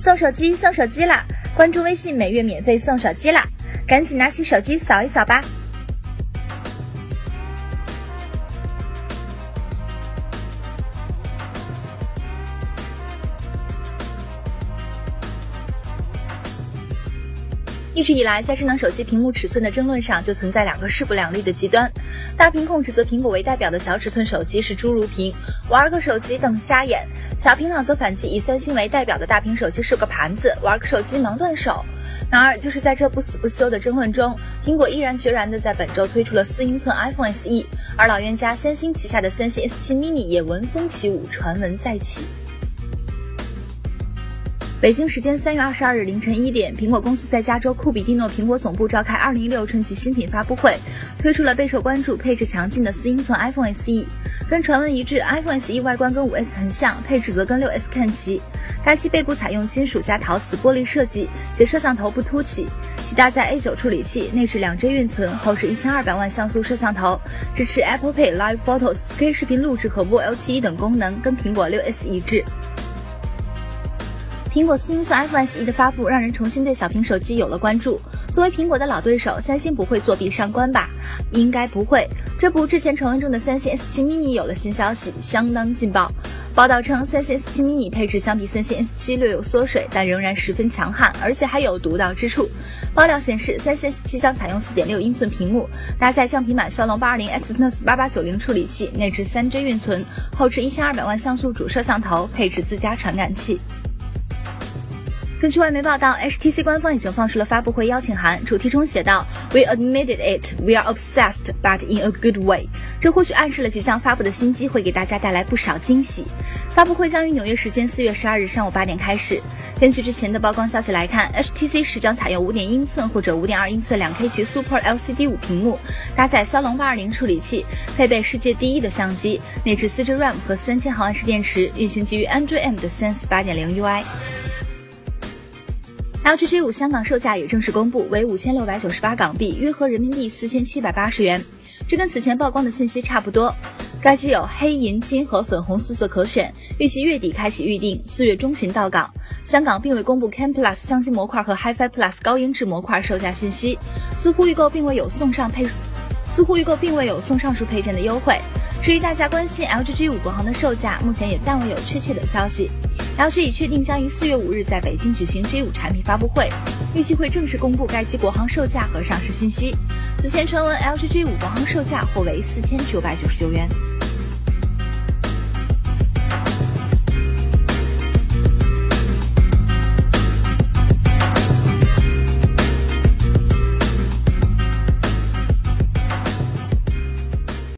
送手机送手机啦！关注微信，每月免费送手机啦！赶紧拿起手机扫一扫吧。一直以来，在智能手机屏幕尺寸的争论上，就存在两个势不两立的极端。大屏控指责苹果为代表的小尺寸手机是侏儒屏，玩个手机瞪瞎眼；小屏党则反击以三星为代表的大屏手机是个盘子，玩个手机能断手。然而，就是在这不死不休的争论中，苹果毅然决然地在本周推出了四英寸 iPhone SE，而老冤家三星旗下的三星 S7 mini 也闻风起舞，传闻再起。北京时间三月二十二日凌晨一点，苹果公司在加州库比蒂诺苹果总部召开二零一六春季新品发布会，推出了备受关注、配置强劲的四英寸 iPhone SE。跟传闻一致，iPhone SE 外观跟五 S 很像，配置则跟六 S 看齐。该机背部采用金属加陶瓷玻璃设计，且摄像头不凸起，其搭载 A 九处理器，内置两 G 运存，后置一千二百万像素摄像头，支持 Apple Pay、Live Photos、4K 视频录制和 VoLTE 等功能，跟苹果六 S 一致。苹果四英寸 iPhone SE 的发布，让人重新对小屏手机有了关注。作为苹果的老对手，三星不会作弊上官吧？应该不会。这不，之前传闻中的三星 S7 mini 有了新消息，相当劲爆。报道称，三星 S7 mini 配置相比三星 S7 略有缩水，但仍然十分强悍，而且还有独到之处。爆料显示，三星 S7 将采用4.6英寸屏幕，搭载橡皮版骁龙 820X Exynos 8890处理器，内置 3G 运存，后置1200万像素主摄像头，配置自家传感器。根据外媒报道，HTC 官方已经放出了发布会邀请函，主题中写道：“We admitted it, we are obsessed, but in a good way。”这或许暗示了即将发布的新机会给大家带来不少惊喜。发布会将于纽约时间四月十二日上午八点开始。根据之前的曝光消息来看，HTC 是将采用五点英寸或者五点二英寸两 K 级 Super LCD 五屏幕，搭载骁龙八二零处理器，配备世界第一的相机，内置四 G RAM 和三千毫安时电池，运行基于 Android M 的 Sense 八点零 UI。LG G5 香港售价也正式公布，为五千六百九十八港币，约合人民币四千七百八十元。这跟此前曝光的信息差不多。该机有黑、银、金和粉红四色可选，预计月底开启预定，四月中旬到港。香港并未公布 Cam Plus 相机模块和 HiFi Plus 高音质模块售价信息，似乎预购并未有送上配，似乎预购并未有送上述配件的优惠。至于大家关心 LGG 五国行的售价，目前也暂未有确切的消息。LG 已确定将于四月五日在北京举行 G5 产品发布会，预计会正式公布该机国行售价和上市信息。此前传闻 LGG 五国行售价或为四千九百九十九元。